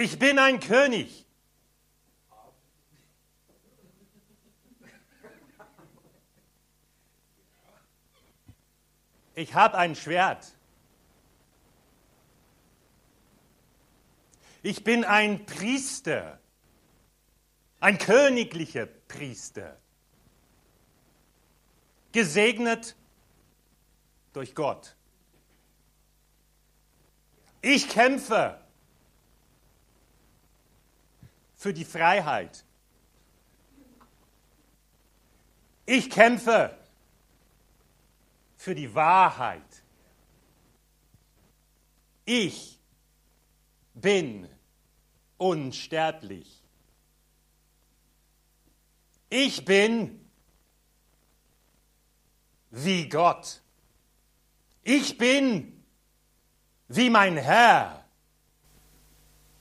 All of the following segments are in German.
Ich bin ein König. Ich habe ein Schwert. Ich bin ein Priester, ein königlicher Priester, gesegnet durch Gott. Ich kämpfe für die Freiheit. Ich kämpfe für die Wahrheit. Ich bin unsterblich. Ich bin wie Gott. Ich bin wie mein Herr,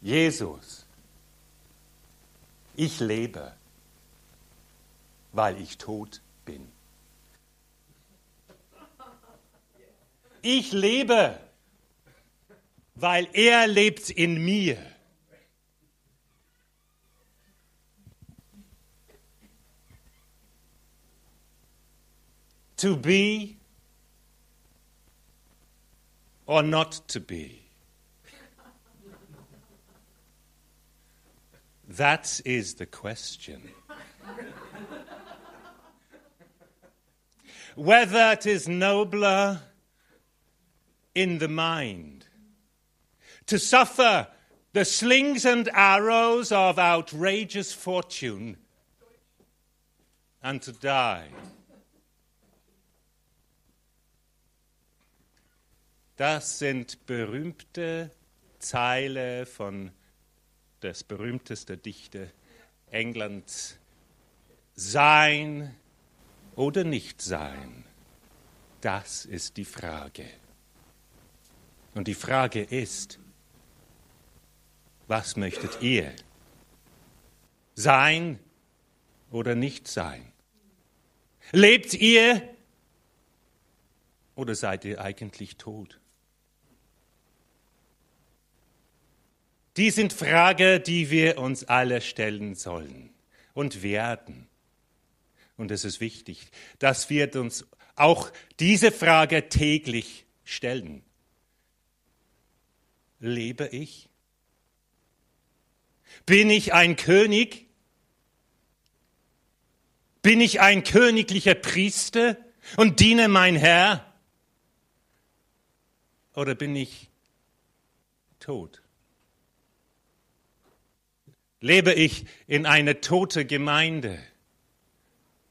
Jesus. Ich lebe, weil ich tot bin. Ich lebe, weil er lebt in mir. To be or not to be? That is the question. Whether it is nobler in the mind to suffer the slings and arrows of outrageous fortune and to die Das sind berühmte Zeile von des berühmtesten Dichter Englands. Sein oder nicht sein, das ist die Frage. Und die Frage ist, was möchtet ihr? Sein oder nicht sein? Lebt ihr oder seid ihr eigentlich tot? Die sind Fragen, die wir uns alle stellen sollen und werden. Und es ist wichtig, dass wir uns auch diese Frage täglich stellen. Lebe ich? Bin ich ein König? Bin ich ein königlicher Priester und diene mein Herr? Oder bin ich tot? Lebe ich in einer tote Gemeinde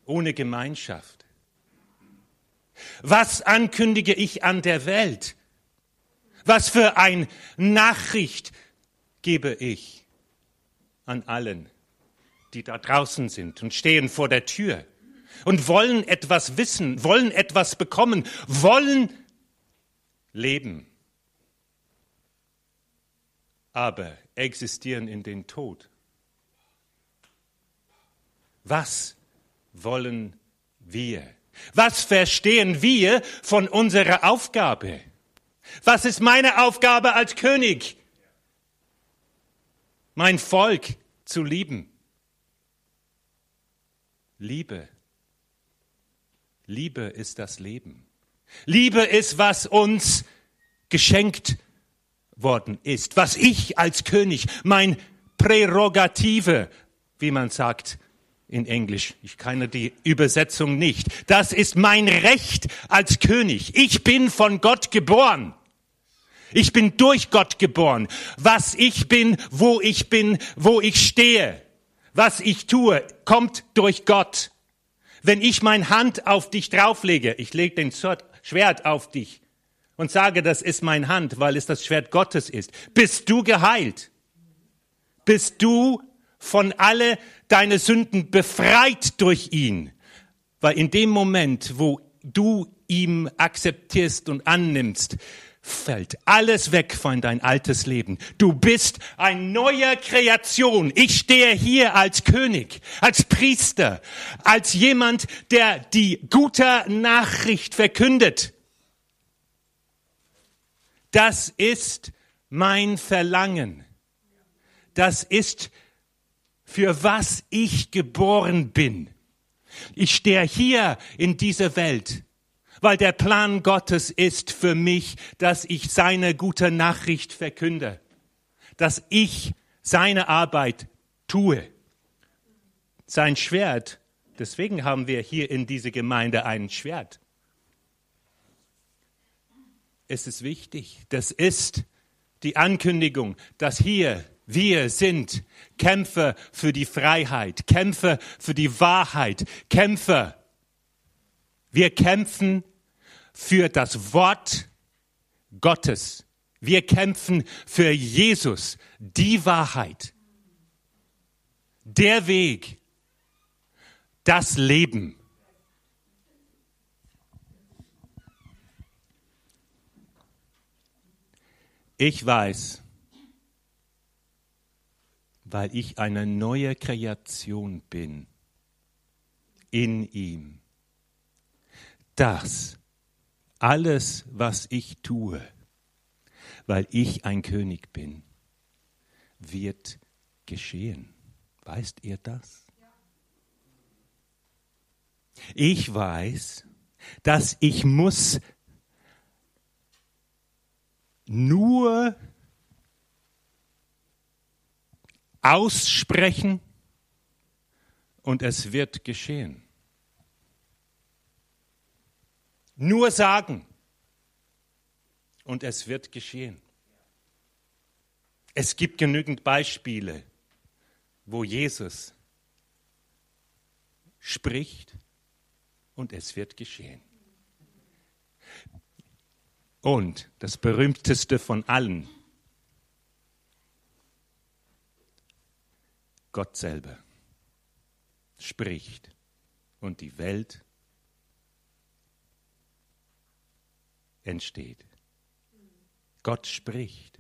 ohne Gemeinschaft? Was ankündige ich an der Welt? Was für ein Nachricht gebe ich an allen, die da draußen sind und stehen vor der Tür und wollen etwas wissen, wollen etwas bekommen, wollen leben, aber existieren in den Tod? Was wollen wir? Was verstehen wir von unserer Aufgabe? Was ist meine Aufgabe als König? Mein Volk zu lieben. Liebe. Liebe ist das Leben. Liebe ist, was uns geschenkt worden ist, was ich als König, mein Prärogative, wie man sagt, in Englisch. Ich kenne die Übersetzung nicht. Das ist mein Recht als König. Ich bin von Gott geboren. Ich bin durch Gott geboren. Was ich bin, wo ich bin, wo ich stehe, was ich tue, kommt durch Gott. Wenn ich meine Hand auf dich drauflege, ich lege den Schwert auf dich und sage, das ist mein Hand, weil es das Schwert Gottes ist, bist du geheilt. Bist du von alle deine Sünden befreit durch ihn. Weil in dem Moment, wo du ihm akzeptierst und annimmst, fällt alles weg von dein altes Leben. Du bist ein neuer Kreation. Ich stehe hier als König, als Priester, als jemand, der die gute Nachricht verkündet. Das ist mein Verlangen das ist, für was ich geboren bin. Ich stehe hier in dieser Welt, weil der Plan Gottes ist für mich, dass ich seine gute Nachricht verkünde, dass ich seine Arbeit tue. Sein Schwert, deswegen haben wir hier in dieser Gemeinde ein Schwert. Es ist wichtig, das ist die Ankündigung, dass hier wir sind Kämpfer für die Freiheit, Kämpfer für die Wahrheit, Kämpfer. Wir kämpfen für das Wort Gottes. Wir kämpfen für Jesus, die Wahrheit, der Weg, das Leben. Ich weiß, weil ich eine neue Kreation bin in ihm. Das, alles, was ich tue, weil ich ein König bin, wird geschehen. Weißt ihr das? Ich weiß, dass ich muss nur aussprechen und es wird geschehen. Nur sagen und es wird geschehen. Es gibt genügend Beispiele, wo Jesus spricht und es wird geschehen. Und das berühmteste von allen, Gott selber spricht und die Welt entsteht. Gott spricht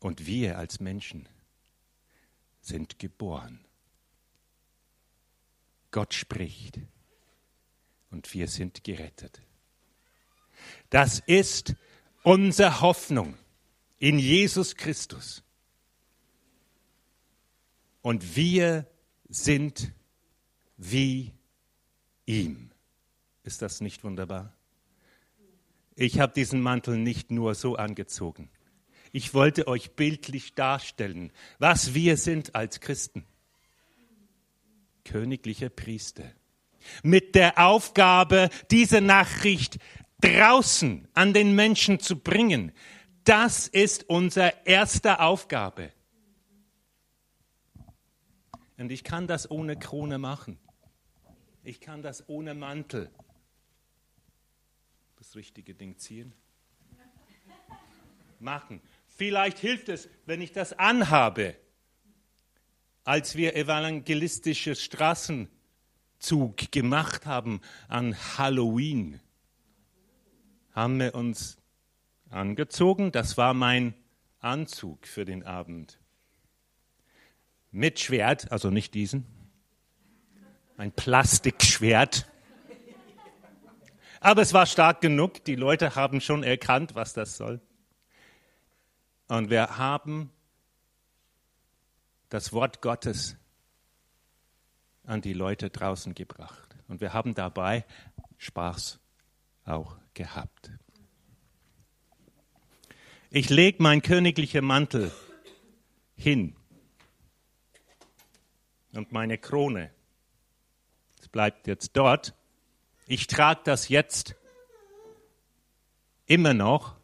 und wir als Menschen sind geboren. Gott spricht und wir sind gerettet. Das ist unsere Hoffnung in Jesus Christus und wir sind wie ihm. Ist das nicht wunderbar? Ich habe diesen Mantel nicht nur so angezogen. Ich wollte euch bildlich darstellen, was wir sind als Christen. Königliche Priester. Mit der Aufgabe, diese Nachricht draußen an den Menschen zu bringen. Das ist unsere erste Aufgabe. Und ich kann das ohne Krone machen. Ich kann das ohne Mantel. Das richtige Ding ziehen. Machen. Vielleicht hilft es, wenn ich das anhabe. Als wir evangelistisches Straßenzug gemacht haben an Halloween, haben wir uns angezogen. Das war mein Anzug für den Abend mit Schwert, also nicht diesen, ein Plastikschwert. Aber es war stark genug, die Leute haben schon erkannt, was das soll. Und wir haben das Wort Gottes an die Leute draußen gebracht. Und wir haben dabei Spaß auch gehabt. Ich lege mein königlicher Mantel hin und meine Krone. Es bleibt jetzt dort. Ich trage das jetzt immer noch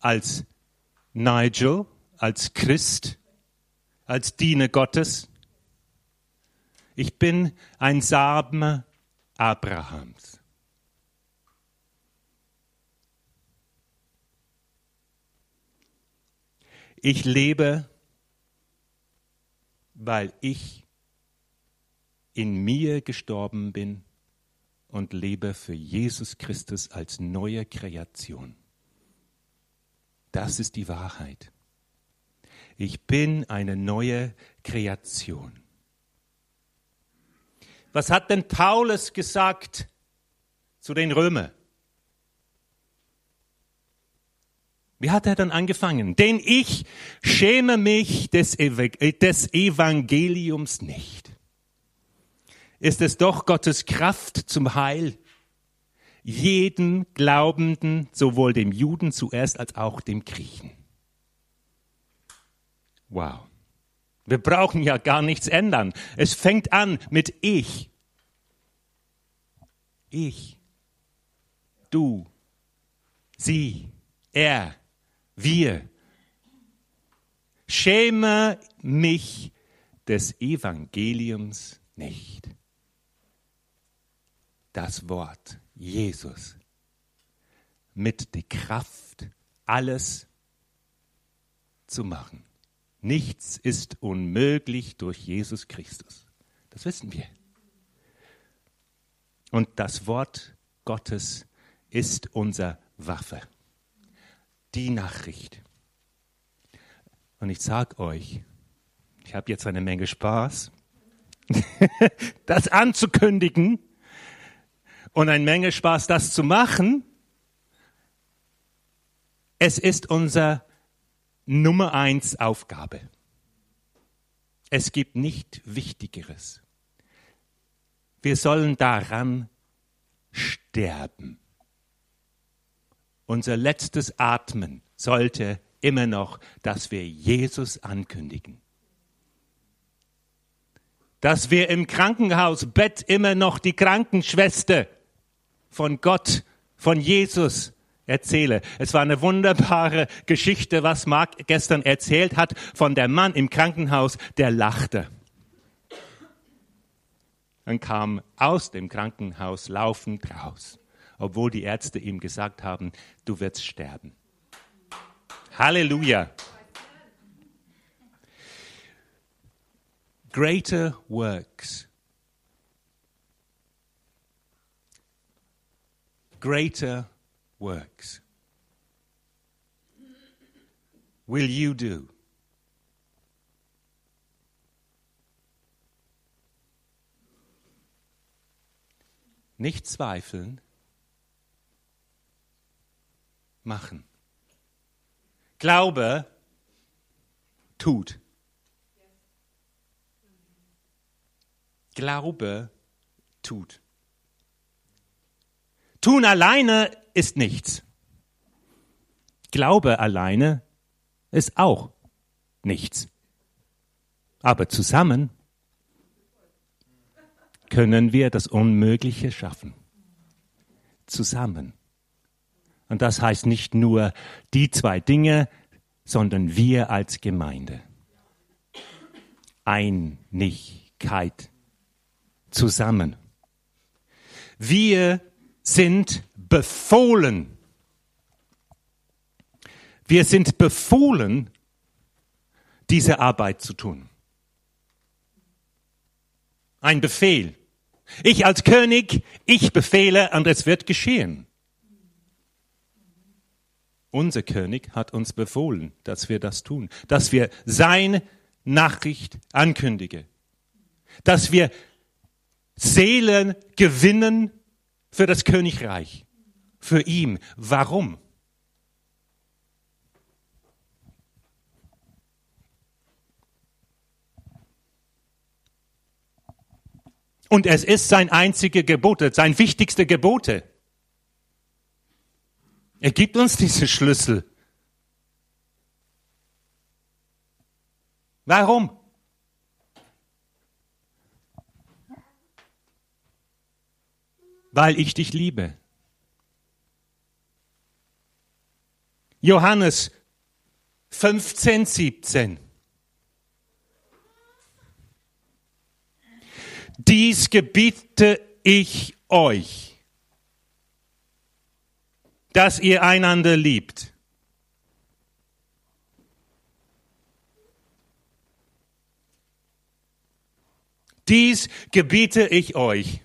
als Nigel, als Christ, als Diener Gottes. Ich bin ein Samen Abrahams. Ich lebe weil ich in mir gestorben bin und lebe für Jesus Christus als neue Kreation. Das ist die Wahrheit. Ich bin eine neue Kreation. Was hat denn Paulus gesagt zu den Römern? Wie hat er dann angefangen? Denn ich schäme mich des, des Evangeliums nicht. Ist es doch Gottes Kraft zum Heil jeden Glaubenden, sowohl dem Juden zuerst als auch dem Griechen. Wow. Wir brauchen ja gar nichts ändern. Es fängt an mit ich. Ich. Du. Sie. Er. Wir. Schäme mich des Evangeliums nicht. Das Wort Jesus mit der Kraft, alles zu machen. Nichts ist unmöglich durch Jesus Christus. Das wissen wir. Und das Wort Gottes ist unsere Waffe. Die Nachricht. Und ich sage euch, ich habe jetzt eine Menge Spaß, das anzukündigen und eine Menge Spaß, das zu machen. Es ist unser Nummer eins Aufgabe. Es gibt nicht Wichtigeres. Wir sollen daran sterben. Unser letztes Atmen sollte immer noch, dass wir Jesus ankündigen. Dass wir im Krankenhausbett immer noch die Krankenschwester von Gott, von Jesus erzähle. Es war eine wunderbare Geschichte, was Mark gestern erzählt hat von der Mann im Krankenhaus, der lachte. Und kam aus dem Krankenhaus laufend raus, obwohl die Ärzte ihm gesagt haben, du wirst sterben. Halleluja. Greater works. Greater works will you do? Nicht zweifeln, machen. Glaube tut. Glaube tut. Tun alleine ist nichts. Glaube alleine ist auch nichts. Aber zusammen können wir das Unmögliche schaffen. Zusammen. Und das heißt nicht nur die zwei Dinge, sondern wir als Gemeinde. Einigkeit. Zusammen. Wir sind befohlen. Wir sind befohlen, diese Arbeit zu tun. Ein Befehl. Ich als König, ich befehle und es wird geschehen. Unser König hat uns befohlen, dass wir das tun, dass wir seine Nachricht ankündigen, dass wir Seelen gewinnen für das Königreich, für ihn. Warum? Und es ist sein einzige Gebote, sein wichtigste Gebote. Er gibt uns diese Schlüssel. Warum? weil ich dich liebe. Johannes 15, 17. Dies gebiete ich euch, dass ihr einander liebt. Dies gebiete ich euch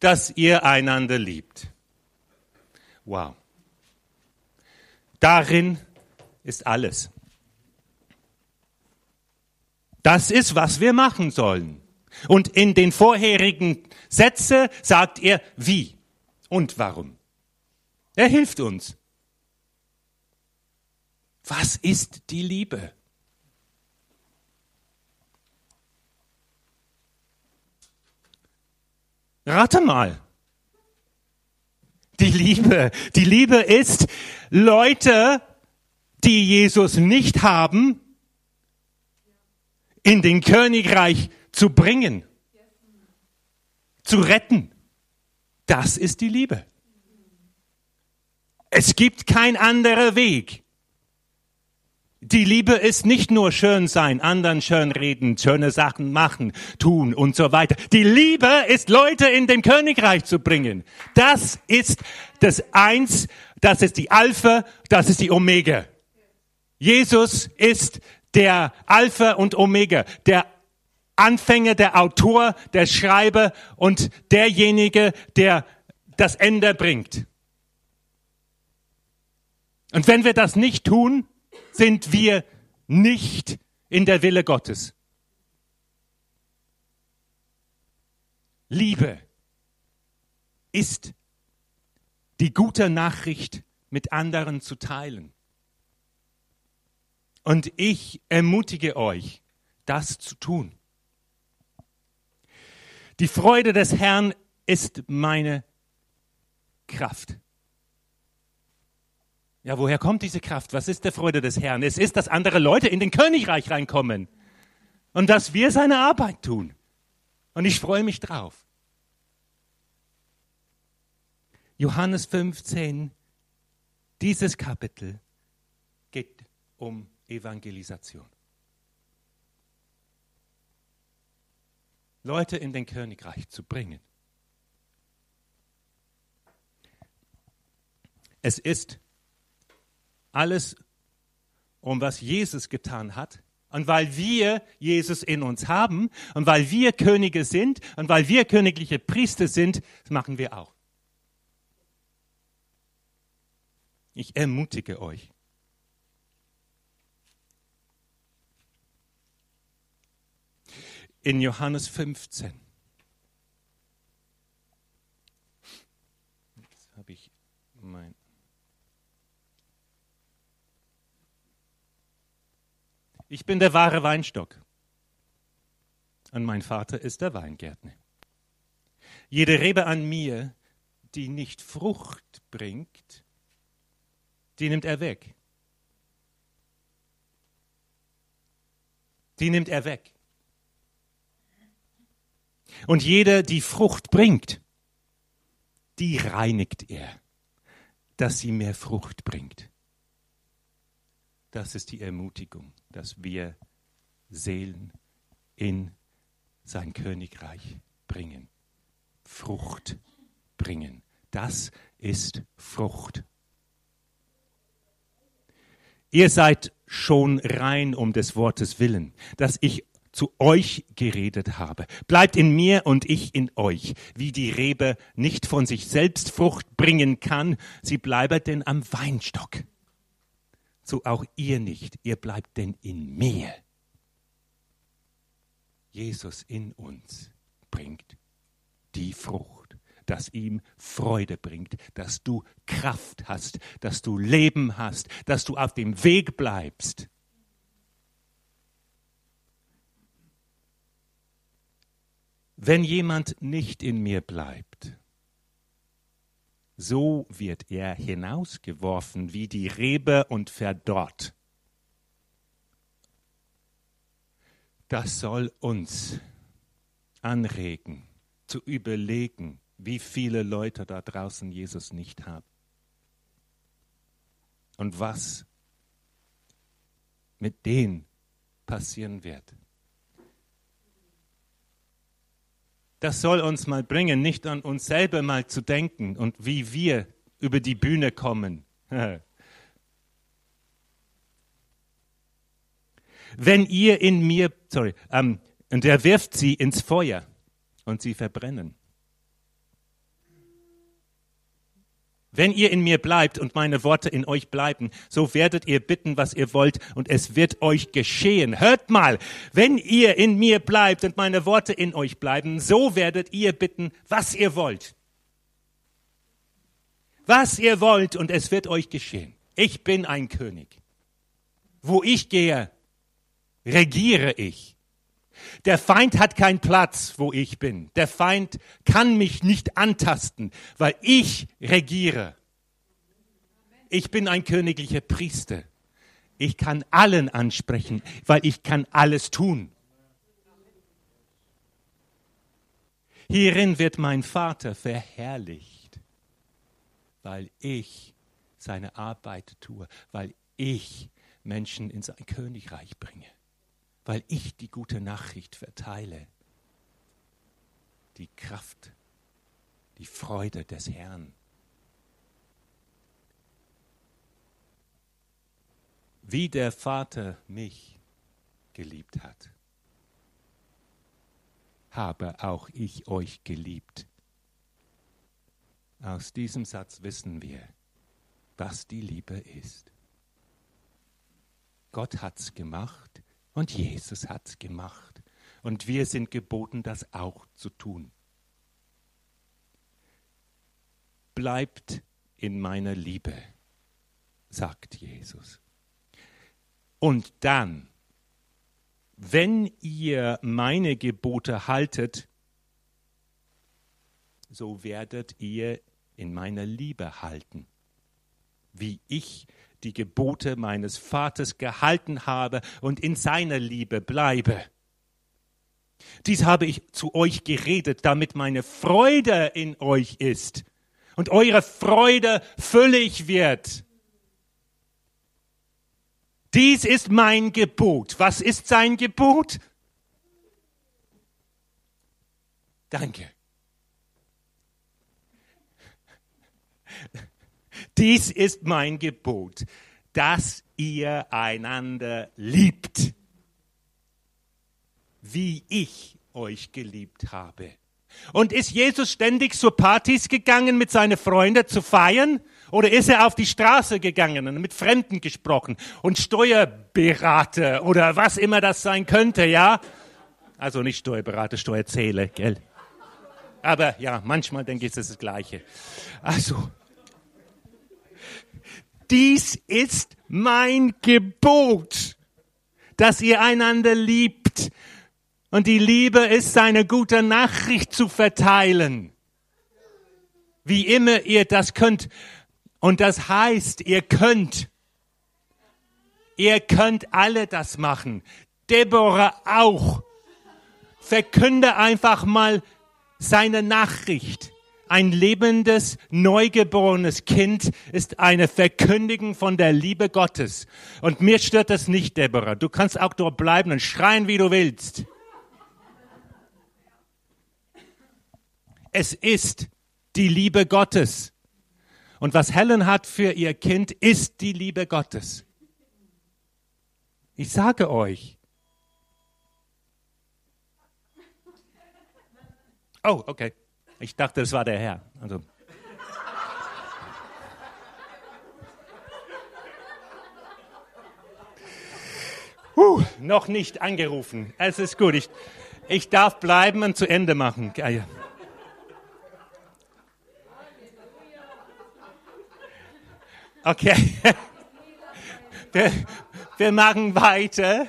dass ihr einander liebt. Wow. Darin ist alles. Das ist, was wir machen sollen. Und in den vorherigen Sätzen sagt er, wie und warum. Er hilft uns. Was ist die Liebe? Rate mal. Die Liebe, die Liebe ist Leute, die Jesus nicht haben, in den Königreich zu bringen, zu retten. Das ist die Liebe. Es gibt kein anderer Weg. Die Liebe ist nicht nur schön sein, anderen schön reden, schöne Sachen machen, tun und so weiter. Die Liebe ist Leute in dem Königreich zu bringen. Das ist das Eins, das ist die Alpha, das ist die Omega. Jesus ist der Alpha und Omega, der Anfänger, der Autor, der Schreiber und derjenige, der das Ende bringt. Und wenn wir das nicht tun, sind wir nicht in der Wille Gottes. Liebe ist die gute Nachricht mit anderen zu teilen. Und ich ermutige euch, das zu tun. Die Freude des Herrn ist meine Kraft. Ja, woher kommt diese Kraft? Was ist der Freude des Herrn? Es ist, dass andere Leute in den Königreich reinkommen und dass wir seine Arbeit tun. Und ich freue mich drauf. Johannes 15, dieses Kapitel geht um Evangelisation. Leute in den Königreich zu bringen. Es ist alles, um was Jesus getan hat. Und weil wir Jesus in uns haben und weil wir Könige sind und weil wir königliche Priester sind, das machen wir auch. Ich ermutige euch. In Johannes 15. Jetzt habe ich mein Ich bin der wahre Weinstock und mein Vater ist der Weingärtner. Jede Rebe an mir, die nicht Frucht bringt, die nimmt er weg. Die nimmt er weg. Und jede, die Frucht bringt, die reinigt er, dass sie mehr Frucht bringt. Das ist die Ermutigung, dass wir Seelen in sein Königreich bringen. Frucht bringen. Das ist Frucht. Ihr seid schon rein um des Wortes willen, dass ich zu euch geredet habe. Bleibt in mir und ich in euch. Wie die Rebe nicht von sich selbst Frucht bringen kann, sie bleibe denn am Weinstock so auch ihr nicht. Ihr bleibt denn in mir. Jesus in uns bringt die Frucht, das ihm Freude bringt, dass du Kraft hast, dass du Leben hast, dass du auf dem Weg bleibst. Wenn jemand nicht in mir bleibt, so wird er hinausgeworfen wie die Rebe und verdorrt. Das soll uns anregen, zu überlegen, wie viele Leute da draußen Jesus nicht haben. Und was mit denen passieren wird. Das soll uns mal bringen, nicht an uns selber mal zu denken und wie wir über die Bühne kommen. Wenn ihr in mir, sorry, ähm, und er wirft sie ins Feuer und sie verbrennen. Wenn ihr in mir bleibt und meine Worte in euch bleiben, so werdet ihr bitten, was ihr wollt, und es wird euch geschehen. Hört mal, wenn ihr in mir bleibt und meine Worte in euch bleiben, so werdet ihr bitten, was ihr wollt. Was ihr wollt, und es wird euch geschehen. Ich bin ein König. Wo ich gehe, regiere ich. Der Feind hat keinen Platz, wo ich bin. Der Feind kann mich nicht antasten, weil ich regiere. Ich bin ein königlicher Priester. Ich kann allen ansprechen, weil ich kann alles tun. Hierin wird mein Vater verherrlicht, weil ich seine Arbeit tue, weil ich Menschen in sein Königreich bringe, weil ich die gute Nachricht verteile. Die Kraft, die Freude des Herrn. Wie der Vater mich geliebt hat, habe auch ich euch geliebt. Aus diesem Satz wissen wir, was die Liebe ist. Gott hat's gemacht und Jesus hat's gemacht. Und wir sind geboten, das auch zu tun. Bleibt in meiner Liebe, sagt Jesus. Und dann, wenn ihr meine Gebote haltet, so werdet ihr in meiner Liebe halten, wie ich die Gebote meines Vaters gehalten habe und in seiner Liebe bleibe. Dies habe ich zu euch geredet, damit meine Freude in euch ist und eure Freude füllig wird. Dies ist mein Gebot. Was ist sein Gebot? Danke. Dies ist mein Gebot, dass ihr einander liebt, wie ich euch geliebt habe. Und ist Jesus ständig zur Partys gegangen mit seinen Freunden zu feiern? Oder ist er auf die Straße gegangen und mit Fremden gesprochen und Steuerberater oder was immer das sein könnte, ja? Also nicht Steuerberater, Steuerzähler, gell? Aber ja, manchmal denke ich, es ist das Gleiche. Also, dies ist mein Gebot, dass ihr einander liebt. Und die Liebe ist, seine gute Nachricht zu verteilen. Wie immer ihr das könnt. Und das heißt, ihr könnt, ihr könnt alle das machen. Deborah auch. Verkünde einfach mal seine Nachricht. Ein lebendes, neugeborenes Kind ist eine Verkündigung von der Liebe Gottes. Und mir stört das nicht, Deborah. Du kannst auch dort bleiben und schreien, wie du willst. Es ist die Liebe Gottes. Und was Helen hat für ihr Kind, ist die Liebe Gottes. Ich sage euch. Oh, okay. Ich dachte, das war der Herr. Also. Uh, noch nicht angerufen. Es ist gut. Ich, ich darf bleiben und zu Ende machen. Okay. Wir, wir machen weiter.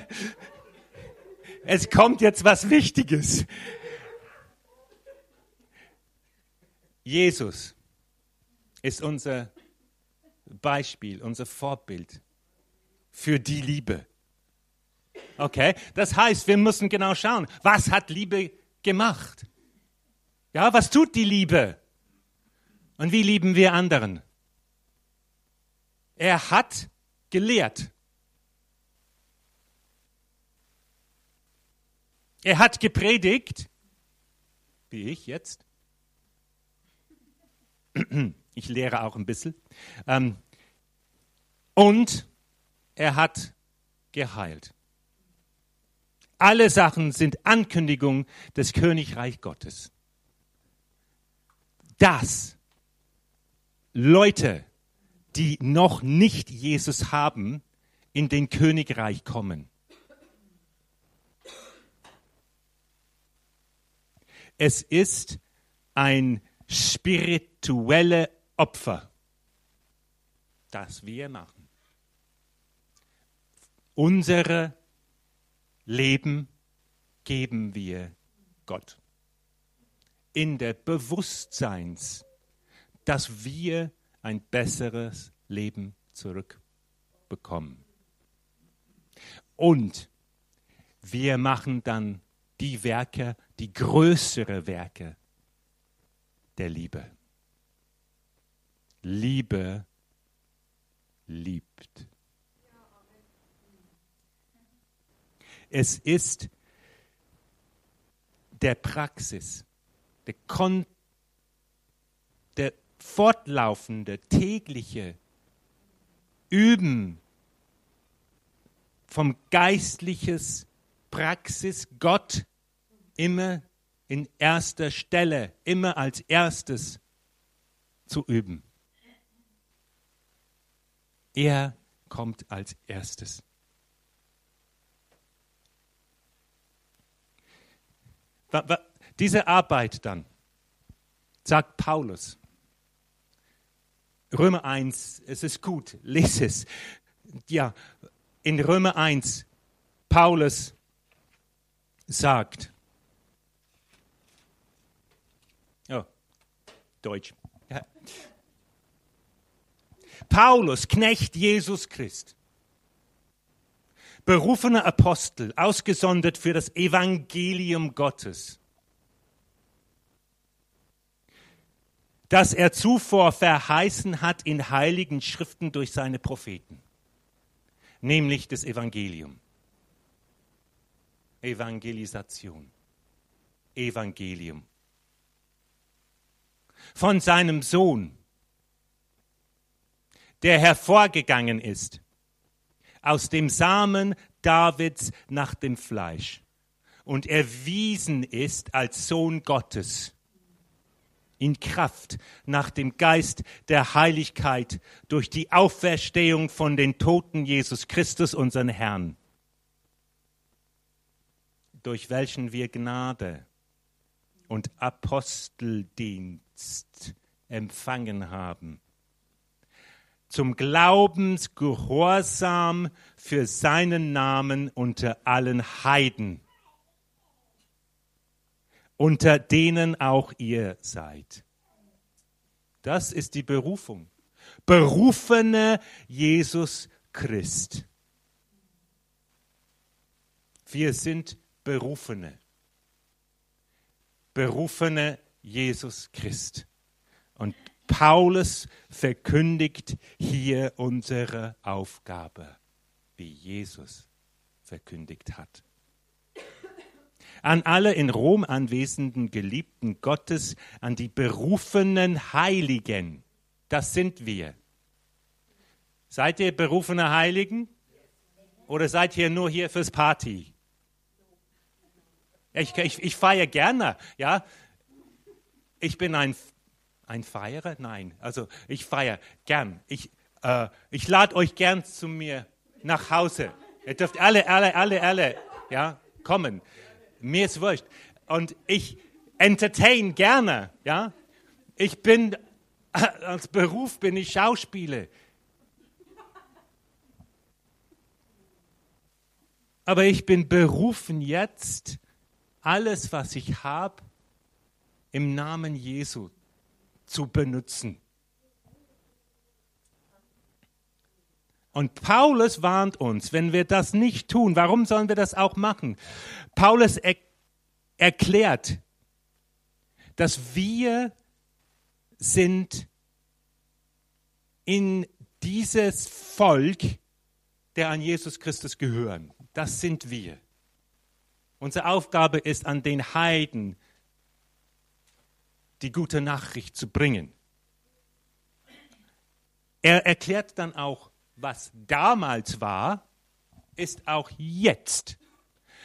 Es kommt jetzt was Wichtiges. Jesus ist unser Beispiel, unser Vorbild für die Liebe. Okay, das heißt, wir müssen genau schauen, was hat Liebe gemacht? Ja, was tut die Liebe? Und wie lieben wir anderen? Er hat gelehrt. Er hat gepredigt, wie ich jetzt. Ich lehre auch ein bisschen. Ähm, und er hat geheilt. Alle Sachen sind Ankündigung des Königreich Gottes. Dass Leute, die noch nicht Jesus haben, in den Königreich kommen. Es ist ein spirituelle Opfer, das wir machen. Unsere Leben geben wir Gott. In der Bewusstseins, dass wir ein besseres Leben zurückbekommen. Und wir machen dann die Werke, die größere Werke der Liebe. Liebe liebt. Es ist der Praxis, der, Kon der fortlaufende, tägliche Üben vom geistliches Praxis Gott immer in erster Stelle, immer als erstes zu üben. Er kommt als erstes. Diese Arbeit dann, sagt Paulus, Römer 1, es ist gut, lese es. Ja, in Römer 1, Paulus sagt, oh, Deutsch. Ja. Paulus, Knecht Jesus Christ, berufener Apostel, ausgesondert für das Evangelium Gottes, das er zuvor verheißen hat in heiligen Schriften durch seine Propheten, nämlich das Evangelium. Evangelisation. Evangelium. Von seinem Sohn, der hervorgegangen ist aus dem Samen Davids nach dem Fleisch und erwiesen ist als Sohn Gottes in Kraft nach dem Geist der Heiligkeit durch die Auferstehung von den Toten Jesus Christus, unseren Herrn, durch welchen wir Gnade und Aposteldienst empfangen haben zum Glaubensgehorsam für seinen Namen unter allen Heiden, unter denen auch ihr seid. Das ist die Berufung. Berufene Jesus Christ. Wir sind Berufene. Berufene Jesus Christ. Und Paulus verkündigt hier unsere Aufgabe, wie Jesus verkündigt hat. An alle in Rom anwesenden Geliebten Gottes, an die berufenen Heiligen, das sind wir. Seid ihr berufene Heiligen? Oder seid ihr nur hier fürs Party? Ich, ich, ich feiere gerne, ja. Ich bin ein ein Feierer? Nein. Also ich feiere gern. Ich, äh, ich lade euch gern zu mir nach Hause. Ihr dürft alle, alle, alle, alle ja, kommen. Mir ist wurscht. Und ich entertain gerne. Ja? Ich bin, als Beruf bin ich Schauspieler. Aber ich bin berufen jetzt, alles, was ich habe, im Namen Jesu zu benutzen. Und Paulus warnt uns, wenn wir das nicht tun, warum sollen wir das auch machen? Paulus er erklärt, dass wir sind in dieses Volk, der an Jesus Christus gehören. Das sind wir. Unsere Aufgabe ist, an den Heiden die gute Nachricht zu bringen. Er erklärt dann auch, was damals war, ist auch jetzt.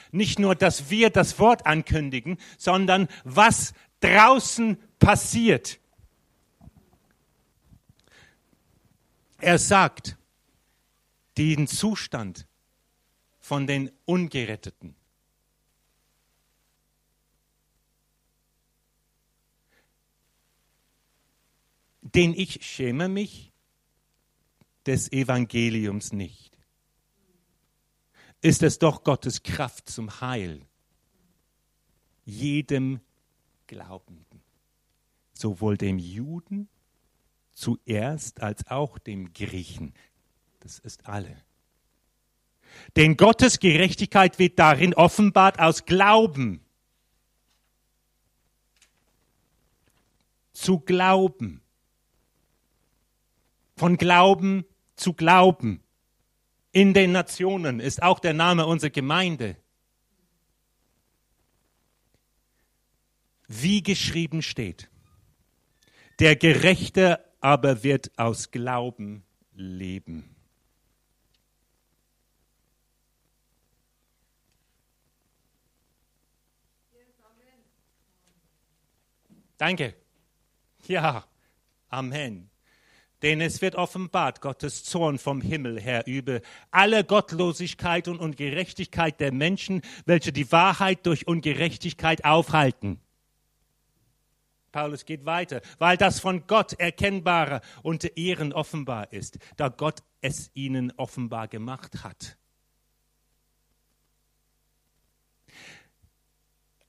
Nicht nur, dass wir das Wort ankündigen, sondern was draußen passiert. Er sagt, den Zustand von den Ungeretteten denn ich schäme mich des Evangeliums nicht. ist es doch Gottes Kraft zum Heil. Jedem Glaubenden, sowohl dem Juden zuerst als auch dem Griechen. Das ist alle. Denn Gottes Gerechtigkeit wird darin offenbart aus Glauben. Zu glauben. Von Glauben zu Glauben. In den Nationen ist auch der Name unserer Gemeinde. Wie geschrieben steht, der Gerechte aber wird aus Glauben leben. Danke. Ja, Amen. Denn es wird offenbart Gottes Zorn vom Himmel her über alle Gottlosigkeit und Ungerechtigkeit der Menschen, welche die Wahrheit durch Ungerechtigkeit aufhalten. Paulus geht weiter, weil das von Gott erkennbare unter ihren offenbar ist, da Gott es ihnen offenbar gemacht hat.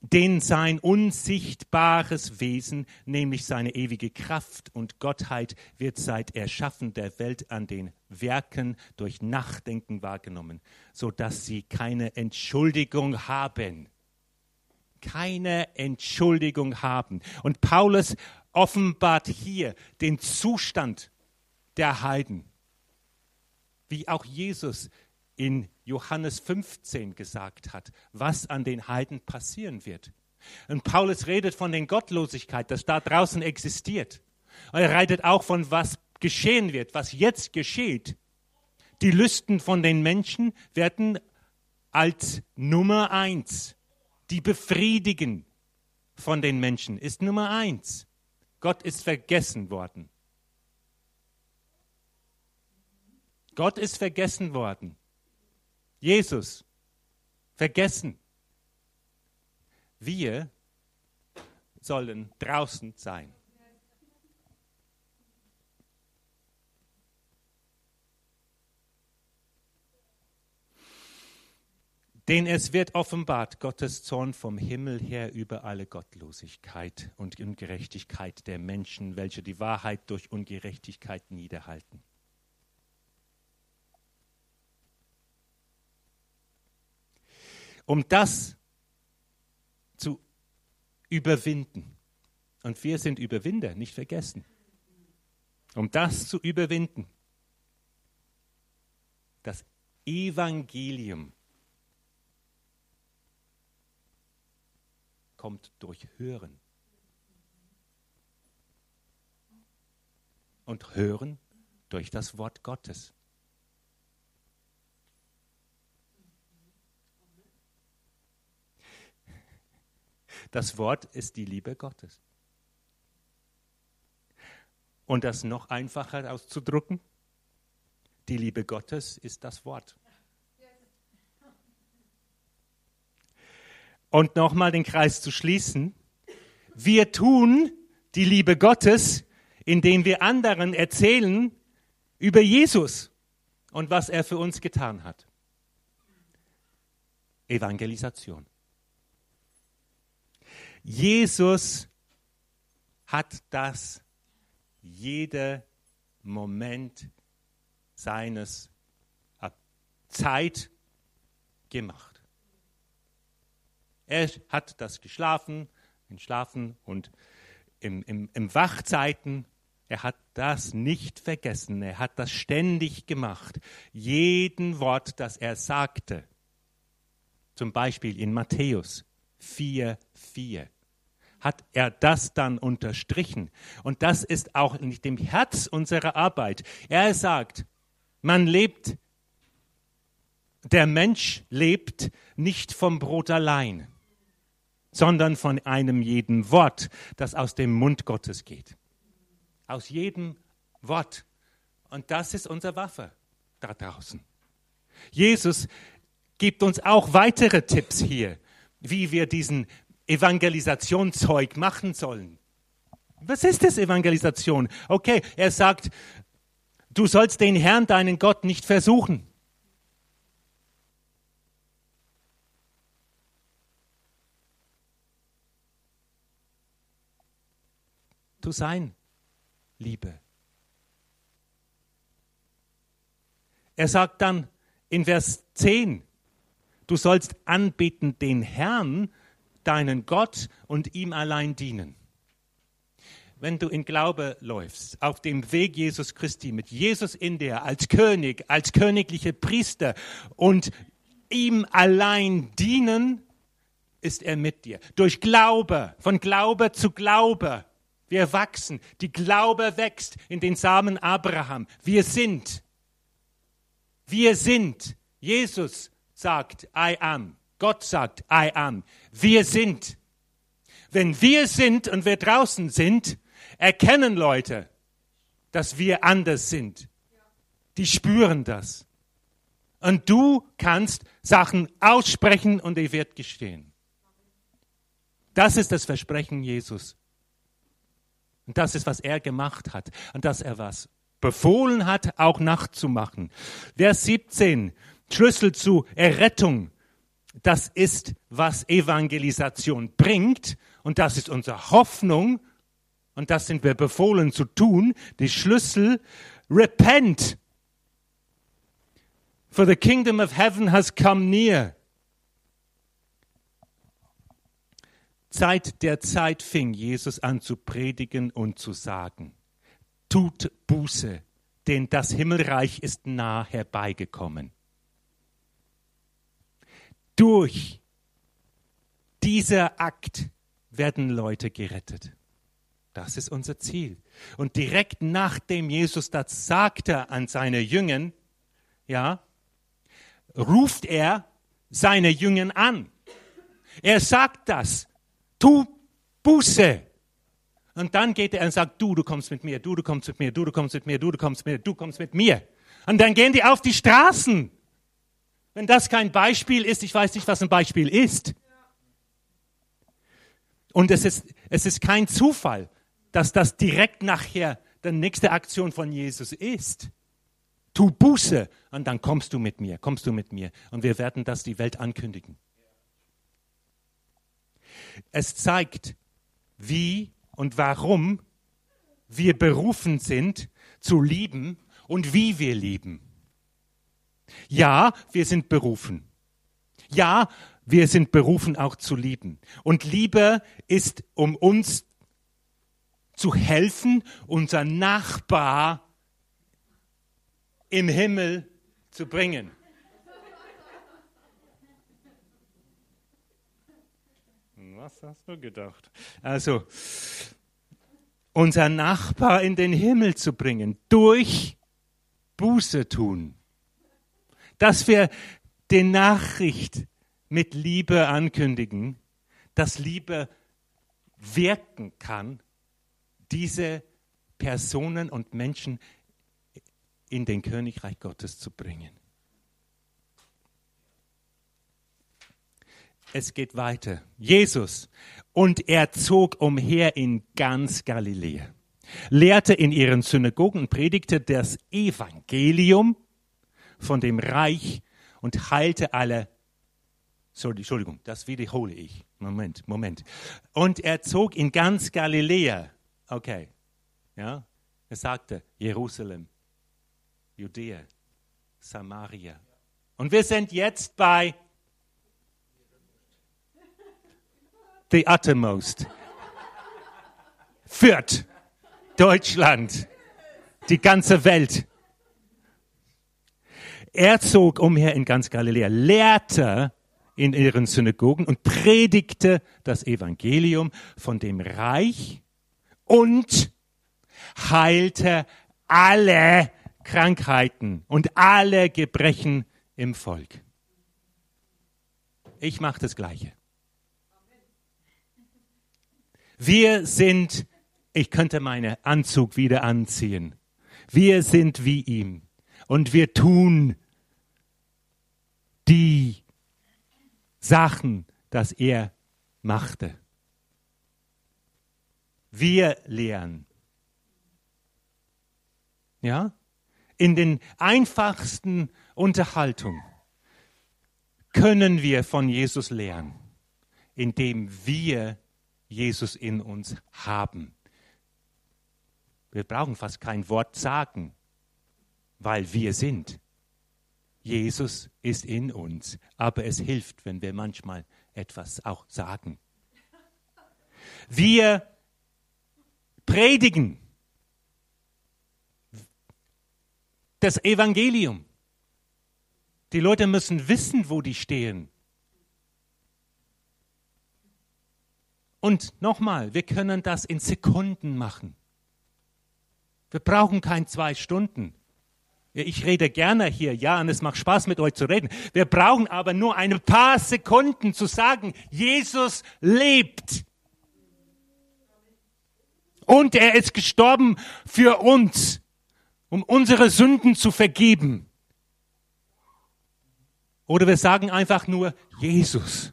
Denn sein unsichtbares Wesen, nämlich seine ewige Kraft und Gottheit, wird seit Erschaffen der Welt an den Werken durch Nachdenken wahrgenommen, so dass sie keine Entschuldigung haben. Keine Entschuldigung haben. Und Paulus offenbart hier den Zustand der Heiden, wie auch Jesus in Johannes 15 gesagt hat, was an den Heiden passieren wird. Und Paulus redet von der Gottlosigkeit, das da draußen existiert. Und er redet auch von was geschehen wird, was jetzt geschieht. Die Lüsten von den Menschen werden als Nummer eins. Die Befriedigen von den Menschen ist Nummer eins. Gott ist vergessen worden. Gott ist vergessen worden. Jesus vergessen. Wir sollen draußen sein. Denn es wird offenbart Gottes Zorn vom Himmel her über alle Gottlosigkeit und Ungerechtigkeit der Menschen, welche die Wahrheit durch Ungerechtigkeit niederhalten. Um das zu überwinden. Und wir sind Überwinder, nicht vergessen. Um das zu überwinden. Das Evangelium kommt durch Hören. Und Hören durch das Wort Gottes. Das Wort ist die Liebe Gottes. Und das noch einfacher auszudrücken, die Liebe Gottes ist das Wort. Und nochmal den Kreis zu schließen, wir tun die Liebe Gottes, indem wir anderen erzählen über Jesus und was er für uns getan hat. Evangelisation. Jesus hat das jeder Moment seines Zeit gemacht. Er hat das geschlafen, in Schlafen und im, im, im Wachzeiten. Er hat das nicht vergessen. Er hat das ständig gemacht. Jeden Wort, das er sagte. Zum Beispiel in Matthäus 4, 4 hat er das dann unterstrichen. Und das ist auch nicht dem Herz unserer Arbeit. Er sagt, man lebt, der Mensch lebt nicht vom Brot allein, sondern von einem jeden Wort, das aus dem Mund Gottes geht. Aus jedem Wort. Und das ist unsere Waffe da draußen. Jesus gibt uns auch weitere Tipps hier, wie wir diesen Evangelisationszeug machen sollen. Was ist das Evangelisation? Okay, er sagt, du sollst den Herrn, deinen Gott, nicht versuchen. Du sein, Liebe. Er sagt dann in Vers 10, du sollst anbeten den Herrn, deinen Gott und ihm allein dienen. Wenn du in Glaube läufst, auf dem Weg Jesus Christi, mit Jesus in dir, als König, als königliche Priester und ihm allein dienen, ist er mit dir. Durch Glaube, von Glaube zu Glaube. Wir wachsen. Die Glaube wächst in den Samen Abraham. Wir sind. Wir sind. Jesus sagt, I am. Gott sagt, I am. Wir sind. Wenn wir sind und wir draußen sind, erkennen Leute, dass wir anders sind. Die spüren das. Und du kannst Sachen aussprechen und er wird gestehen. Das ist das Versprechen Jesus. Und das ist, was er gemacht hat. Und dass er was befohlen hat, auch nachzumachen. Vers 17, Schlüssel zu Errettung. Das ist, was Evangelisation bringt. Und das ist unsere Hoffnung. Und das sind wir befohlen zu tun. Die Schlüssel, repent. For the kingdom of heaven has come near. Seit der Zeit fing Jesus an zu predigen und zu sagen, tut Buße, denn das Himmelreich ist nah herbeigekommen. Durch dieser Akt werden Leute gerettet. Das ist unser Ziel. Und direkt nachdem Jesus das sagte an seine Jünger, ja, ruft er seine Jünger an. Er sagt das tu Buße. Und dann geht er und sagt, du, du kommst mit mir, du, du kommst mit mir, du, du kommst mit mir, du, du kommst mit mir, du kommst mit mir. Und dann gehen die auf die Straßen. Wenn das kein Beispiel ist, ich weiß nicht, was ein Beispiel ist. Und es ist, es ist kein Zufall, dass das direkt nachher die nächste Aktion von Jesus ist. Tu Buße und dann kommst du mit mir, kommst du mit mir. Und wir werden das die Welt ankündigen. Es zeigt, wie und warum wir berufen sind zu lieben und wie wir lieben. Ja, wir sind berufen. Ja, wir sind berufen auch zu lieben. Und Liebe ist, um uns zu helfen, unser Nachbar im Himmel zu bringen. Was hast du gedacht? Also, unser Nachbar in den Himmel zu bringen, durch Buße tun. Dass wir die Nachricht mit Liebe ankündigen, dass Liebe wirken kann, diese Personen und Menschen in den Königreich Gottes zu bringen. es geht weiter. Jesus. Und er zog umher in ganz Galiläa, lehrte in ihren Synagogen predigte das Evangelium von dem Reich und heilte alle. Sorry, Entschuldigung, das wiederhole ich. Moment, Moment. Und er zog in ganz Galiläa. Okay. Ja. Er sagte Jerusalem, Judäa, Samaria. Und wir sind jetzt bei the uttermost. Fürth, Deutschland, die ganze Welt. Er zog umher in ganz Galiläa, lehrte in ihren Synagogen und predigte das Evangelium von dem Reich und heilte alle Krankheiten und alle Gebrechen im Volk. Ich mache das Gleiche. Wir sind, ich könnte meinen Anzug wieder anziehen. Wir sind wie ihm. Und wir tun die Sachen, dass er machte. Wir lehren. Ja? In den einfachsten Unterhaltungen können wir von Jesus lernen, indem wir Jesus in uns haben. Wir brauchen fast kein Wort sagen, weil wir sind. Jesus ist in uns, aber es hilft, wenn wir manchmal etwas auch sagen. Wir predigen das Evangelium. Die Leute müssen wissen, wo die stehen. Und nochmal, wir können das in Sekunden machen. Wir brauchen kein zwei Stunden. Ich rede gerne hier, ja, und es macht Spaß mit euch zu reden. Wir brauchen aber nur ein paar Sekunden zu sagen, Jesus lebt. Und er ist gestorben für uns, um unsere Sünden zu vergeben. Oder wir sagen einfach nur Jesus.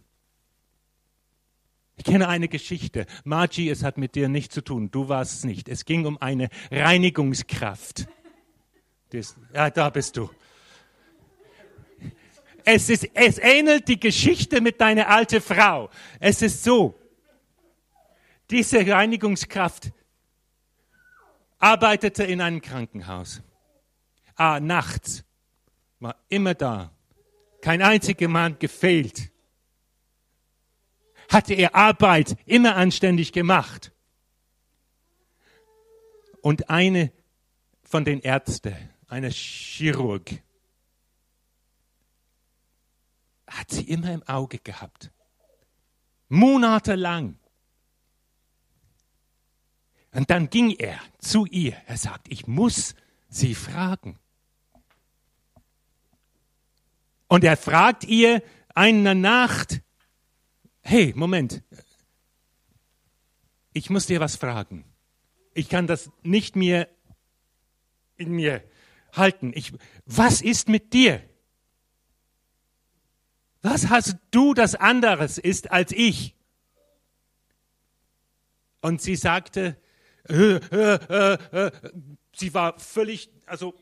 Ich kenne eine Geschichte. Margie, es hat mit dir nichts zu tun. Du warst es nicht. Es ging um eine Reinigungskraft. Ja, da bist du. Es, ist, es ähnelt die Geschichte mit deiner alten Frau. Es ist so. Diese Reinigungskraft arbeitete in einem Krankenhaus. Ah, nachts war immer da. Kein einziger Mann gefehlt hatte er Arbeit immer anständig gemacht. Und eine von den Ärzten, eine Chirurg, hat sie immer im Auge gehabt. Monatelang. Und dann ging er zu ihr. Er sagt, ich muss sie fragen. Und er fragt ihr eine Nacht, hey, Moment, ich muss dir was fragen. Ich kann das nicht mehr in mir halten. Ich, was ist mit dir? Was hast du, das anderes ist als ich? Und sie sagte, äh, äh, äh, äh sie war völlig, also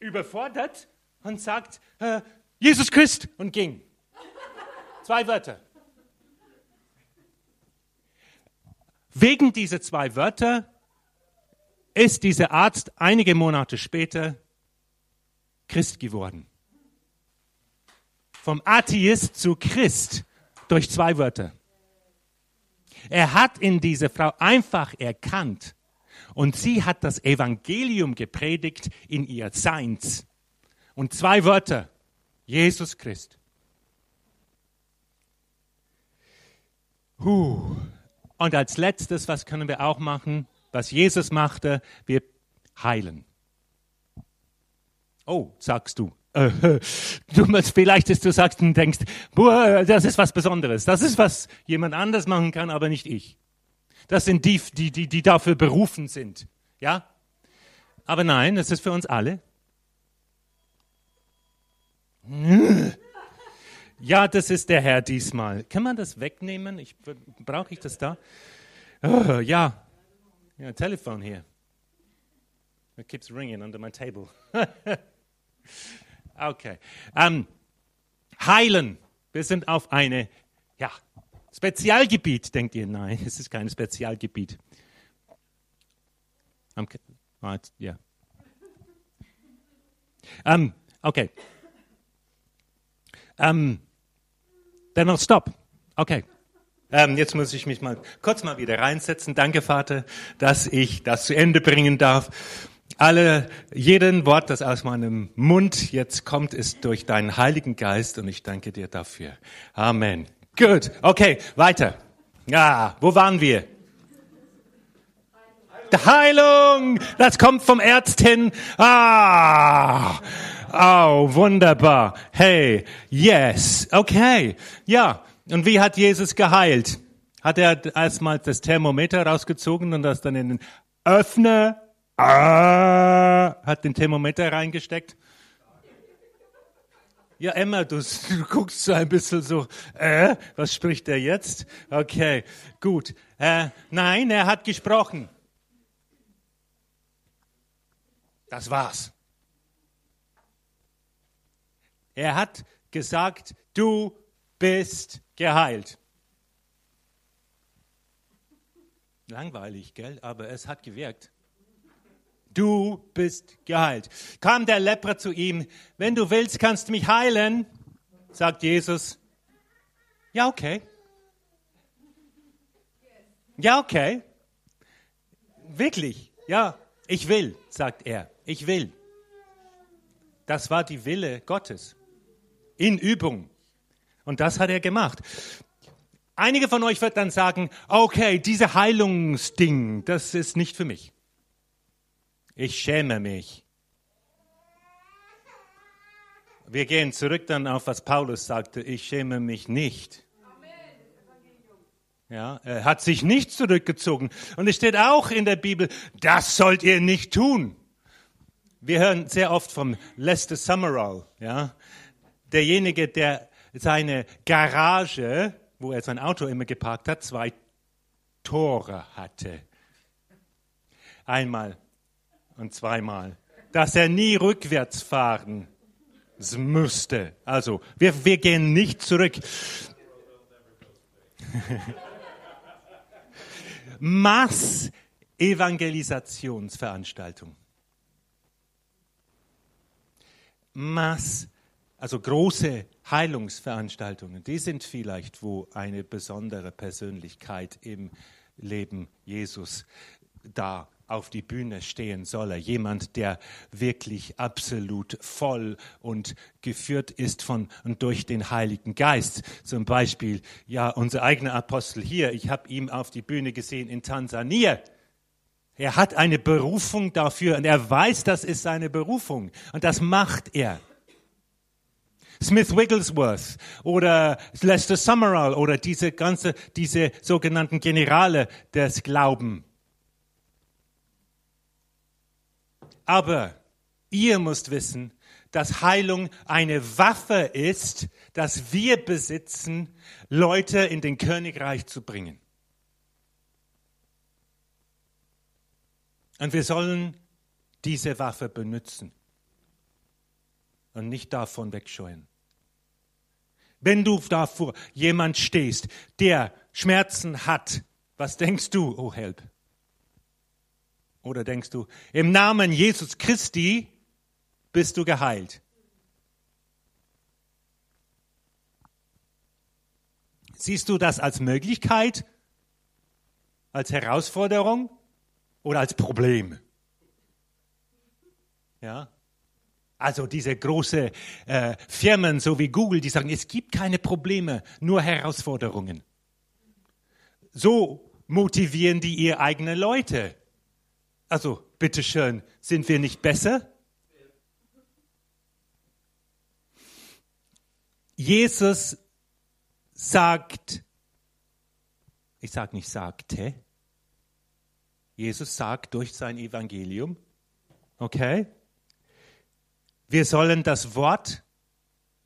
überfordert und sagt, äh, Jesus Christ und ging. Zwei Wörter. Wegen dieser zwei Wörter ist dieser Arzt einige Monate später Christ geworden. Vom Atheist zu Christ durch zwei Wörter. Er hat in diese Frau einfach erkannt und sie hat das Evangelium gepredigt in ihr Seins. Und zwei Wörter, Jesus Christ. Huh. Und als letztes, was können wir auch machen? Was Jesus machte, wir heilen. Oh, sagst du. Äh, du vielleicht, dass du sagst und denkst, boah, das ist was Besonderes. Das ist was jemand anders machen kann, aber nicht ich. Das sind die, die, die, die dafür berufen sind. Ja? Aber nein, das ist für uns alle. Ja, das ist der Herr diesmal. Kann man das wegnehmen? Brauche ich das da? Oh, ja. Ja, Telefon hier. It keeps ringing under my table. okay. Um, heilen. Wir sind auf eine, ja, Spezialgebiet, denkt ihr? Nein, es ist kein Spezialgebiet. Um, ja. Um, okay. Um, Dennoch stopp. Okay. Ähm, jetzt muss ich mich mal kurz mal wieder reinsetzen. Danke, Vater, dass ich das zu Ende bringen darf. Alle, jeden Wort, das aus meinem Mund jetzt kommt, ist durch deinen Heiligen Geist und ich danke dir dafür. Amen. Gut. Okay, weiter. Ja, wo waren wir? Heilung, das kommt vom Ärztin. Ah, Oh, wunderbar. Hey, yes. Okay. Ja. Und wie hat Jesus geheilt? Hat er erstmal das Thermometer rausgezogen und das dann in den Öffner, ah, hat den Thermometer reingesteckt? Ja, Emma, du, du, guckst so ein bisschen so, äh, was spricht er jetzt? Okay, gut. Äh, nein, er hat gesprochen. Das war's. Er hat gesagt, du bist geheilt. Langweilig, gell? Aber es hat gewirkt. Du bist geheilt. Kam der Leprer zu ihm, wenn du willst, kannst du mich heilen, sagt Jesus. Ja, okay. Ja, okay. Wirklich, ja, ich will, sagt er. Ich will. Das war die Wille Gottes. In Übung. Und das hat er gemacht. Einige von euch wird dann sagen, okay, diese Heilungsding, das ist nicht für mich. Ich schäme mich. Wir gehen zurück dann auf, was Paulus sagte, ich schäme mich nicht. Ja, er hat sich nicht zurückgezogen. Und es steht auch in der Bibel, das sollt ihr nicht tun. Wir hören sehr oft vom Lester Summerall, ja, derjenige, der seine Garage, wo er sein Auto immer geparkt hat, zwei Tore hatte. Einmal und zweimal. Dass er nie rückwärts fahren müsste. Also, wir, wir gehen nicht zurück. Mass-Evangelisationsveranstaltung. Mass, also große Heilungsveranstaltungen, die sind vielleicht, wo eine besondere Persönlichkeit im Leben Jesus da auf die Bühne stehen solle. Jemand, der wirklich absolut voll und geführt ist von und durch den Heiligen Geist. Zum Beispiel, ja, unser eigener Apostel hier. Ich habe ihn auf die Bühne gesehen in Tansania. Er hat eine Berufung dafür und er weiß, das ist seine Berufung und das macht er. Smith Wigglesworth oder Lester Summerall oder diese ganze, diese sogenannten Generale des Glaubens Aber ihr müsst wissen, dass Heilung eine Waffe ist, dass wir besitzen, Leute in den Königreich zu bringen. Und wir sollen diese Waffe benutzen und nicht davon wegscheuen. Wenn du davor jemand stehst, der Schmerzen hat, was denkst du, oh Help? Oder denkst du, im Namen Jesus Christi bist du geheilt? Siehst du das als Möglichkeit, als Herausforderung oder als Problem? Ja? Also diese großen äh, Firmen, so wie Google, die sagen, es gibt keine Probleme, nur Herausforderungen. So motivieren die ihre eigenen Leute. Also, bitteschön, sind wir nicht besser? Jesus sagt, ich sage nicht sagte, Jesus sagt durch sein Evangelium, okay, wir sollen das Wort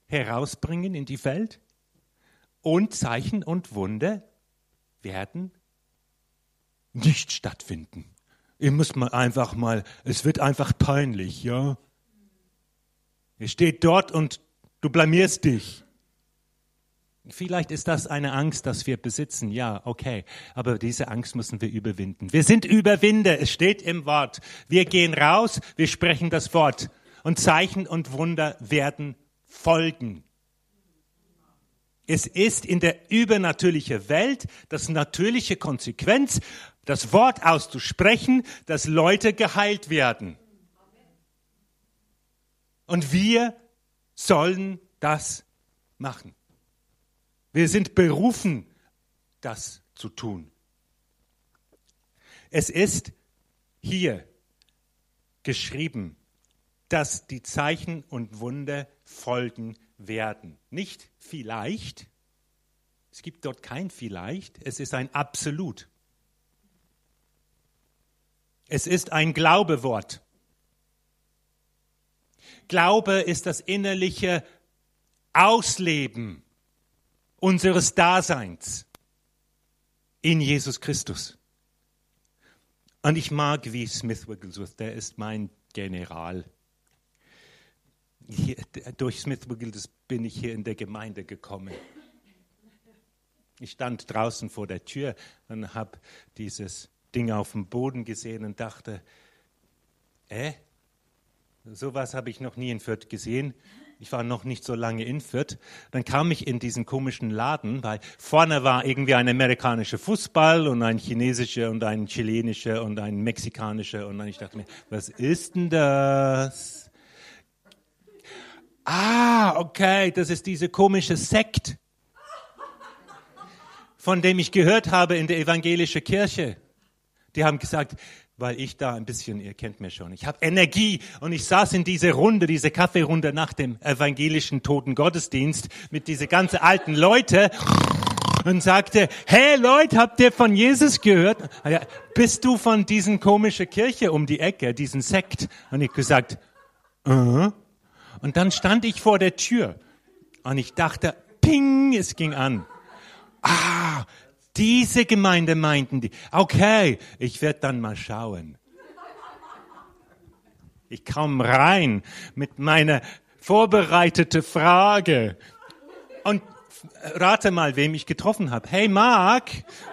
herausbringen in die Welt und Zeichen und Wunder werden nicht stattfinden. Ihr müsst mal einfach mal, es wird einfach peinlich, ja? Ihr steht dort und du blamierst dich. Vielleicht ist das eine Angst, dass wir besitzen, ja, okay, aber diese Angst müssen wir überwinden. Wir sind Überwinder, es steht im Wort. Wir gehen raus, wir sprechen das Wort und Zeichen und Wunder werden folgen. Es ist in der übernatürlichen Welt das natürliche Konsequenz das Wort auszusprechen, dass Leute geheilt werden. Und wir sollen das machen. Wir sind berufen, das zu tun. Es ist hier geschrieben, dass die Zeichen und Wunder folgen werden. Nicht vielleicht. Es gibt dort kein vielleicht. Es ist ein Absolut. Es ist ein Glaubewort. Glaube ist das innerliche Ausleben unseres Daseins in Jesus Christus. Und ich mag wie Smith Wigglesworth, der ist mein General. Hier, durch Smith Wigglesworth bin ich hier in der Gemeinde gekommen. Ich stand draußen vor der Tür und habe dieses Dinge auf dem Boden gesehen und dachte, äh? Sowas habe ich noch nie in Fürth gesehen. Ich war noch nicht so lange in Fürth. Dann kam ich in diesen komischen Laden, weil vorne war irgendwie ein amerikanischer Fußball und ein chinesischer und ein chilenischer und ein mexikanischer. Und dann ich dachte mir, was ist denn das? Ah, okay, das ist diese komische Sekt, von dem ich gehört habe in der evangelischen Kirche. Die haben gesagt, weil ich da ein bisschen, ihr kennt mir schon, ich habe Energie und ich saß in dieser Runde, diese Kaffeerunde nach dem evangelischen Toten Gottesdienst mit diese ganzen alten Leute und sagte, hey Leute, habt ihr von Jesus gehört? Ja, bist du von diesen komischen Kirche um die Ecke, diesen Sekt? Und ich gesagt, uh -huh. Und dann stand ich vor der Tür und ich dachte, ping, es ging an. Ah, diese Gemeinde meinten die, okay, ich werde dann mal schauen. Ich kam rein mit meiner vorbereiteten Frage und rate mal, wem ich getroffen habe. Hey Mark,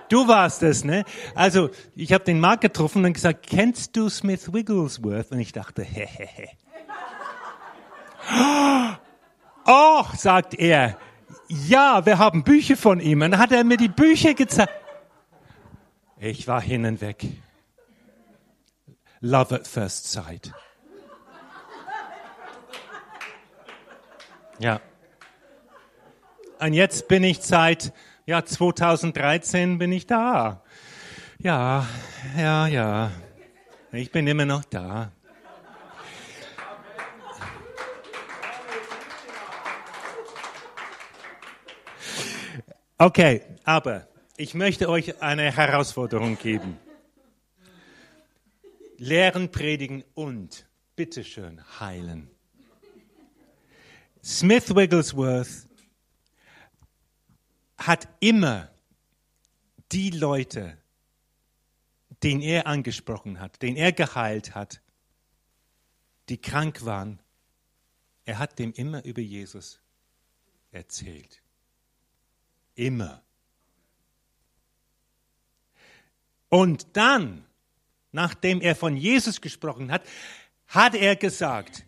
du warst es, ne? Also ich habe den Mark getroffen und gesagt, kennst du Smith Wigglesworth? Und ich dachte, hehehe. Oh, sagt er, ja, wir haben Bücher von ihm. Und dann hat er mir die Bücher gezeigt. Ich war hin und weg. Love at first sight. Ja. Und jetzt bin ich seit ja 2013 bin ich da. Ja, ja, ja. Ich bin immer noch da. Okay, aber ich möchte euch eine Herausforderung geben. Lehren, predigen und, bitteschön, heilen. Smith Wigglesworth hat immer die Leute, den er angesprochen hat, den er geheilt hat, die krank waren, er hat dem immer über Jesus erzählt. Immer. Und dann, nachdem er von Jesus gesprochen hat, hat er gesagt,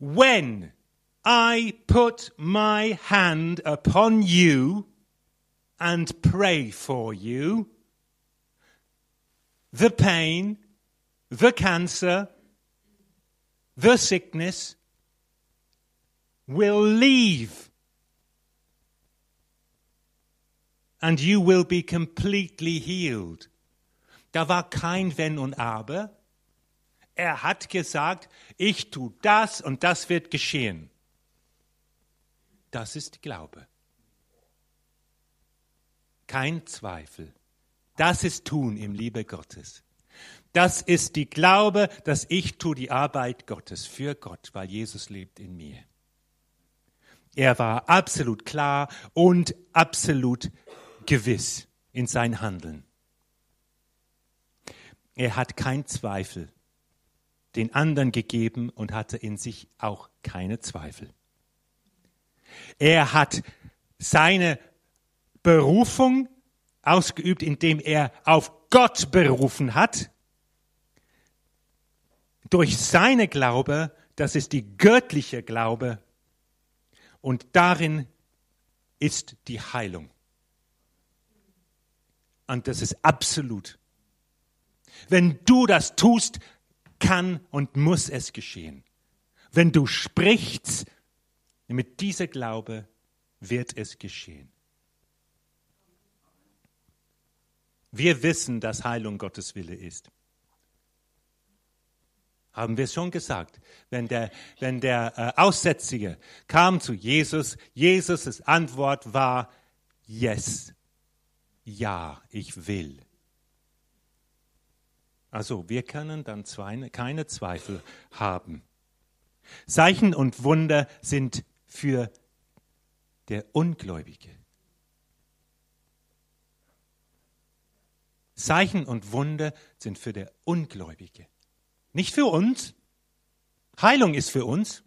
when I put my hand upon you and pray for you, the pain, the cancer, the sickness will leave and you will be completely healed. Da war kein Wenn und Aber. Er hat gesagt, ich tu das und das wird geschehen. Das ist Glaube. Kein Zweifel. Das ist Tun im Liebe Gottes. Das ist die Glaube, dass ich tue die Arbeit Gottes für Gott, weil Jesus lebt in mir. Er war absolut klar und absolut gewiss in sein Handeln. Er hat keinen Zweifel den anderen gegeben und hatte in sich auch keine Zweifel. Er hat seine Berufung ausgeübt, indem er auf Gott berufen hat. Durch seine Glaube, das ist die göttliche Glaube, und darin ist die Heilung. Und das ist absolut. Wenn du das tust, kann und muss es geschehen. Wenn du sprichst, mit dieser Glaube wird es geschehen. Wir wissen, dass Heilung Gottes Wille ist. Haben wir es schon gesagt. Wenn der, wenn der äh, Aussätzige kam zu Jesus, Jesus' Antwort war, yes, ja, ich will. Also wir können dann zwei, keine Zweifel haben. Zeichen und Wunder sind für der Ungläubige. Zeichen und Wunder sind für der Ungläubige. Nicht für uns. Heilung ist für uns.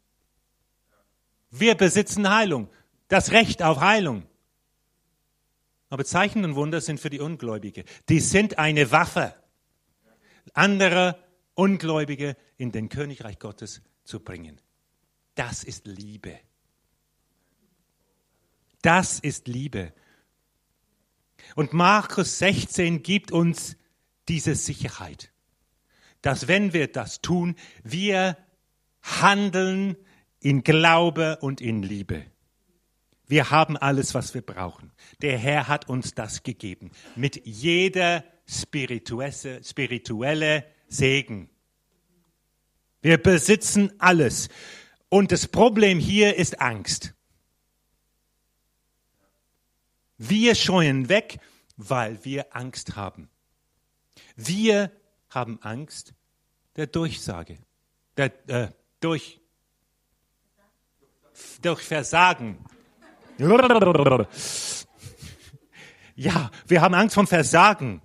Wir besitzen Heilung, das Recht auf Heilung. Aber Zeichen und Wunder sind für die Ungläubige. Die sind eine Waffe. Andere Ungläubige in den Königreich Gottes zu bringen. Das ist Liebe. Das ist Liebe. Und Markus 16 gibt uns diese Sicherheit, dass wenn wir das tun, wir handeln in Glaube und in Liebe. Wir haben alles, was wir brauchen. Der Herr hat uns das gegeben. Mit jeder spirituelle, spirituelle Segen. Wir besitzen alles. Und das Problem hier ist Angst. Wir scheuen weg, weil wir Angst haben. Wir haben Angst der Durchsage, der, äh, durch, durch Versagen. Ja, wir haben Angst vom Versagen.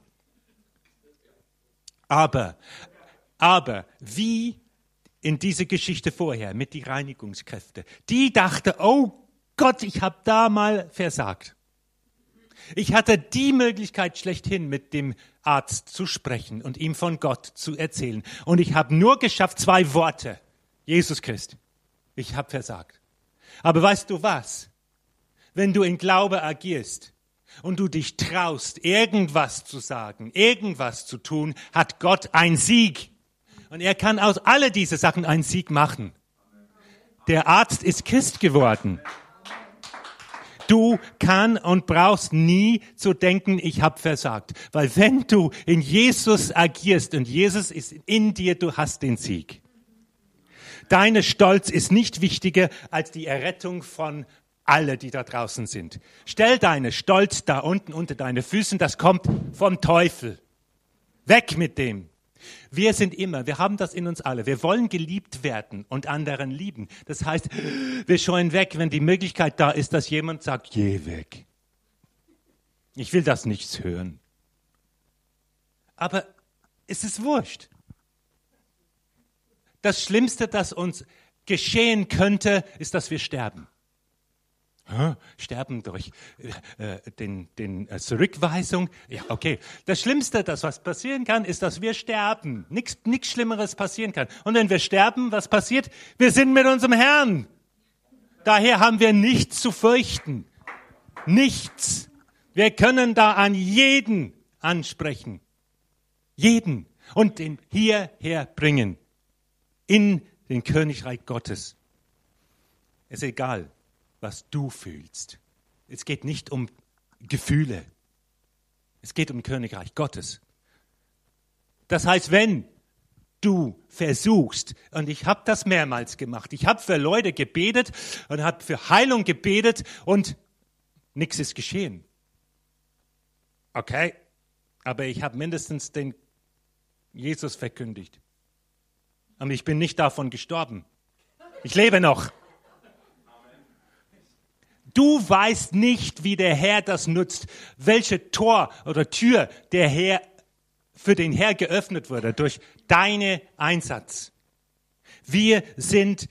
Aber, aber wie in diese Geschichte vorher mit die Reinigungskräfte, die dachte, oh Gott, ich habe da mal versagt. Ich hatte die Möglichkeit schlechthin mit dem Arzt zu sprechen und ihm von Gott zu erzählen. Und ich habe nur geschafft zwei Worte. Jesus Christ. Ich habe versagt. Aber weißt du was? Wenn du in Glaube agierst und du dich traust, irgendwas zu sagen, irgendwas zu tun, hat Gott einen Sieg. Und er kann aus alle diese Sachen einen Sieg machen. Der Arzt ist Christ geworden. Du kann und brauchst nie zu denken, ich habe versagt. Weil wenn du in Jesus agierst und Jesus ist in dir, du hast den Sieg. Deine Stolz ist nicht wichtiger als die Errettung von alle, die da draußen sind. Stell deine Stolz da unten unter deine Füßen, das kommt vom Teufel. Weg mit dem. Wir sind immer, wir haben das in uns alle. Wir wollen geliebt werden und anderen lieben. Das heißt, wir scheuen weg, wenn die Möglichkeit da ist, dass jemand sagt, geh weg. Ich will das nichts hören. Aber es ist wurscht. Das Schlimmste, das uns geschehen könnte, ist, dass wir sterben. Sterben durch äh, äh, den, den äh, Zurückweisung. Ja, okay. Das Schlimmste, das was passieren kann, ist, dass wir sterben. Nichts nichts Schlimmeres passieren kann. Und wenn wir sterben, was passiert? Wir sind mit unserem Herrn. Daher haben wir nichts zu fürchten. Nichts. Wir können da an jeden ansprechen. Jeden. Und ihn hierher bringen. In den Königreich Gottes. Ist egal was du fühlst. Es geht nicht um Gefühle. Es geht um Königreich Gottes. Das heißt, wenn du versuchst, und ich habe das mehrmals gemacht, ich habe für Leute gebetet und habe für Heilung gebetet und nichts ist geschehen. Okay, aber ich habe mindestens den Jesus verkündigt. Und ich bin nicht davon gestorben. Ich lebe noch. Du weißt nicht, wie der Herr das nutzt, welche Tor oder Tür der Herr für den Herr geöffnet wurde durch deine Einsatz. Wir sind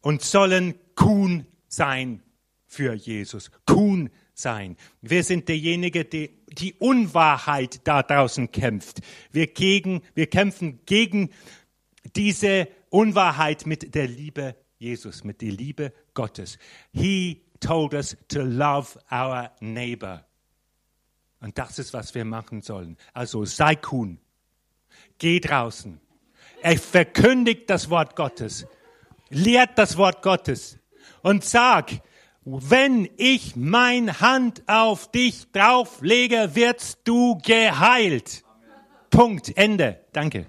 und sollen Kuhn sein für Jesus. Kuhn sein. Wir sind derjenige, der die Unwahrheit da draußen kämpft. Wir, gegen, wir kämpfen gegen diese Unwahrheit mit der Liebe Jesus, mit der Liebe Gottes. He told us to love our neighbor. Und das ist, was wir machen sollen. Also sei Kuhn. Geh draußen. Er verkündigt das Wort Gottes. Lehrt das Wort Gottes. Und sag, wenn ich mein Hand auf dich drauflege, wirst du geheilt. Punkt. Ende. Danke.